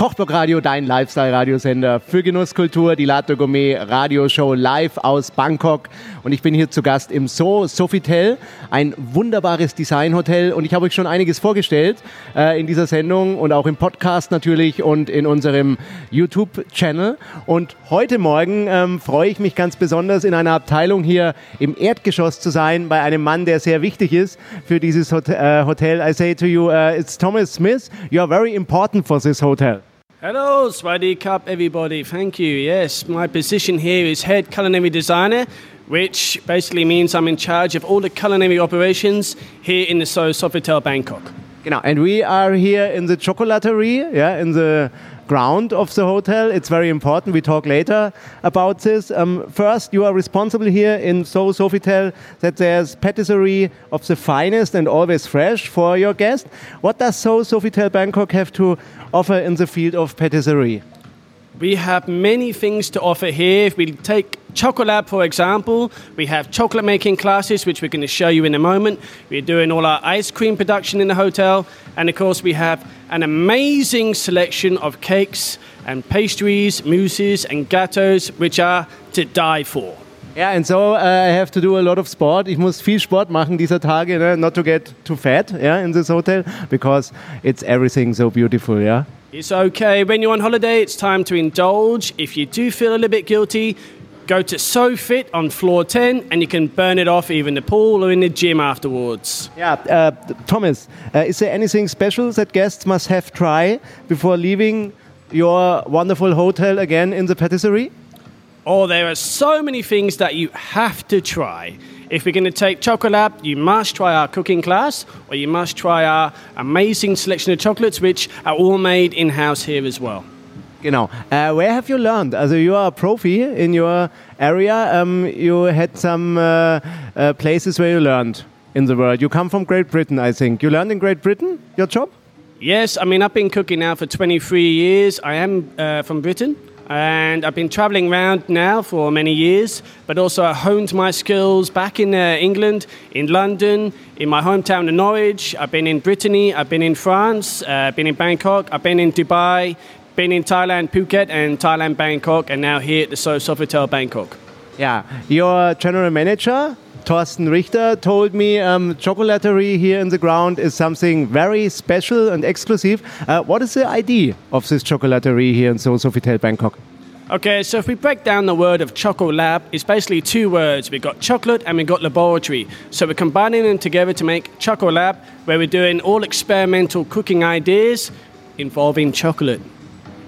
Kochblock Radio, dein Lifestyle-Radiosender für Genusskultur, die Latte Gourmet Radioshow live aus Bangkok. Und ich bin hier zu Gast im So Sofitel, ein wunderbares Designhotel. Und ich habe euch schon einiges vorgestellt äh, in dieser Sendung und auch im Podcast natürlich und in unserem YouTube-Channel. Und heute Morgen ähm, freue ich mich ganz besonders, in einer Abteilung hier im Erdgeschoss zu sein, bei einem Mann, der sehr wichtig ist für dieses Hot äh, Hotel. I say to you, uh, it's Thomas Smith. You are very important for this hotel. Hello, Swadi Cup, everybody. Thank you. Yes, my position here is head culinary designer, which basically means I'm in charge of all the culinary operations here in the So Sofitel Bangkok. Genau, and we are here in the chocolaterie, yeah, in the ground of the hotel. It's very important. We talk later about this. Um, first, you are responsible here in So Sofitel that there's patisserie of the finest and always fresh for your guest. What does So Sofitel Bangkok have to offer in the field of patisserie? We have many things to offer here. If we take Chocolab, for example, we have chocolate making classes, which we're going to show you in a moment. We're doing all our ice cream production in the hotel. And of course, we have an amazing selection of cakes and pastries, mousses, and gâteaux, which are to die for. Yeah, and so uh, I have to do a lot of sport. Ich muss viel Sport machen dieser Tage, ne? not to get too fat, yeah, in this hotel, because it's everything so beautiful, yeah. It's okay. When you're on holiday, it's time to indulge. If you do feel a little bit guilty, go to SoFit on floor 10 and you can burn it off either in the pool or in the gym afterwards. Yeah, uh, Thomas, uh, is there anything special that guests must have try before leaving your wonderful hotel again in the patisserie? Oh, there are so many things that you have to try. If we're going to take Chocolab, you must try our cooking class, or you must try our amazing selection of chocolates, which are all made in house here as well. Genau. Uh, where have you learned? Also, you are a profi in your area. Um, you had some uh, uh, places where you learned in the world. You come from Great Britain, I think. You learned in Great Britain your job? Yes, I mean, I've been cooking now for 23 years. I am uh, from Britain. And I've been traveling around now for many years, but also I honed my skills back in uh, England, in London, in my hometown of Norwich. I've been in Brittany, I've been in France, uh, I've been in Bangkok, I've been in Dubai, been in Thailand, Phuket, and Thailand, Bangkok, and now here at the So Sofitel Bangkok. Yeah, your general manager, Thorsten Richter told me um, chocolaterie here in the ground is something very special and exclusive. Uh, what is the idea of this chocolaterie here in So Sofitel Bangkok? Okay, so if we break down the word of Choco Lab, it's basically two words. We've got chocolate and we've got laboratory. So we're combining them together to make Choco Lab, where we're doing all experimental cooking ideas involving chocolate.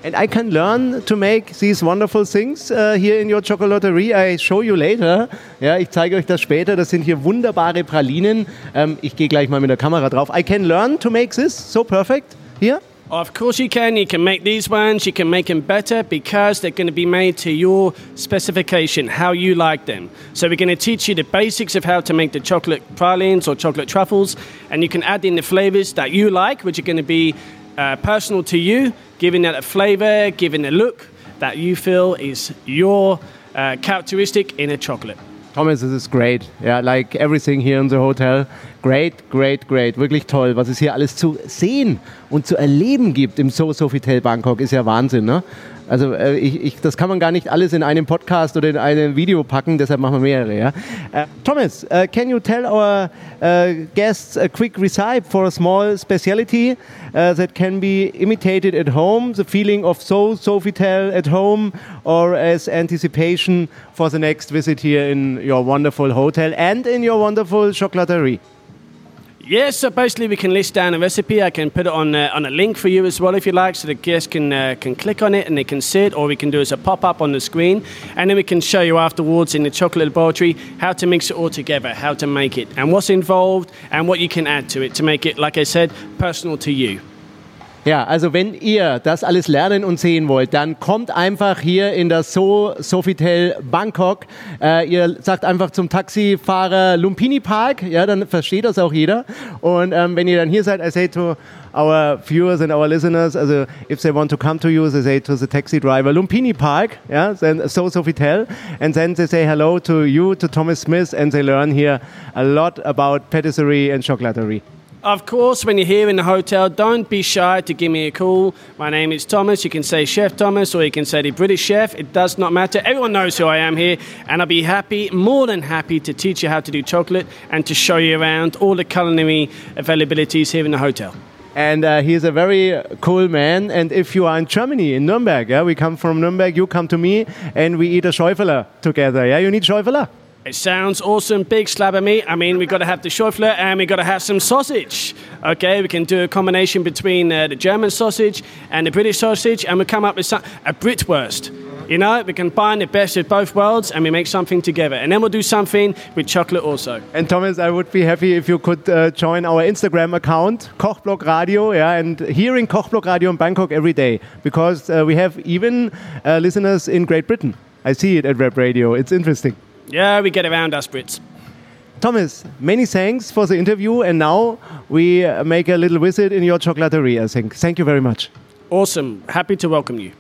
And I can learn to make these wonderful things uh, here in your chocolaterie. I show you later. Ja, ich zeige euch das später. Das sind hier wunderbare Pralinen. Ähm, ich gehe gleich mal mit der Kamera drauf. I can learn to make this so perfect here. Of course you can. You can make these ones. You can make them better because they're going to be made to your specification, how you like them. So we're going to teach you the basics of how to make the chocolate pralines or chocolate truffles, and you can add in the flavors that you like, which are going to be uh, personal to you, giving it a flavor, giving a look that you feel is your uh, characteristic in a chocolate. Thomas, this is great. Yeah, like everything here in the hotel. Great, great, great. Wirklich toll, was es hier alles zu sehen und zu erleben gibt im So Sofitel Bangkok, ist ja Wahnsinn, ne? Also äh, ich, ich, das kann man gar nicht alles in einem Podcast oder in einem Video packen, deshalb machen wir mehrere. Ja? Uh, Thomas, uh, can you tell our uh, guests a quick recipe for a small specialty that can be imitated at home, the feeling of so Sofitel at home, or as anticipation for the next visit here in your wonderful hotel and in your wonderful chocolaterie? Yes, so basically we can list down a recipe. I can put it on uh, on a link for you as well if you like, so the guests can uh, can click on it and they can see it, or we can do as a pop up on the screen, and then we can show you afterwards in the chocolate laboratory how to mix it all together, how to make it, and what's involved, and what you can add to it to make it, like I said, personal to you. Ja, also wenn ihr das alles lernen und sehen wollt, dann kommt einfach hier in das So Sofitel Bangkok. Äh, ihr sagt einfach zum Taxifahrer Lumpini Park, ja, dann versteht das auch jeder. Und ähm, wenn ihr dann hier seid, I say to our viewers and our listeners, also if they want to come to you, they say to the taxi driver Lumpini Park, yeah, then So Sofitel, and then they say hello to you, to Thomas Smith, and they learn here a lot about patisserie and chocolaterie. Of course, when you're here in the hotel, don't be shy to give me a call. My name is Thomas. You can say Chef Thomas or you can say the British Chef. It does not matter. Everyone knows who I am here, and I'll be happy, more than happy, to teach you how to do chocolate and to show you around all the culinary availabilities here in the hotel. And uh, he's a very cool man. And if you are in Germany, in Nuremberg, yeah, we come from Nuremberg, you come to me, and we eat a Schäufele together. Yeah, you need Schäufele. It sounds awesome. Big slab of meat. I mean, we've got to have the Schäufele and we've got to have some sausage. Okay, we can do a combination between uh, the German sausage and the British sausage, and we come up with some, a Britwurst. You know, we combine the best of both worlds and we make something together. And then we'll do something with chocolate also. And Thomas, I would be happy if you could uh, join our Instagram account, Kochblog Radio, yeah, and hearing Kochblog Radio in Bangkok every day because uh, we have even uh, listeners in Great Britain. I see it at Web Radio. It's interesting. Yeah, we get around us Brits. Thomas, many thanks for the interview. And now we make a little visit in your chocolaterie, I think. Thank you very much. Awesome. Happy to welcome you.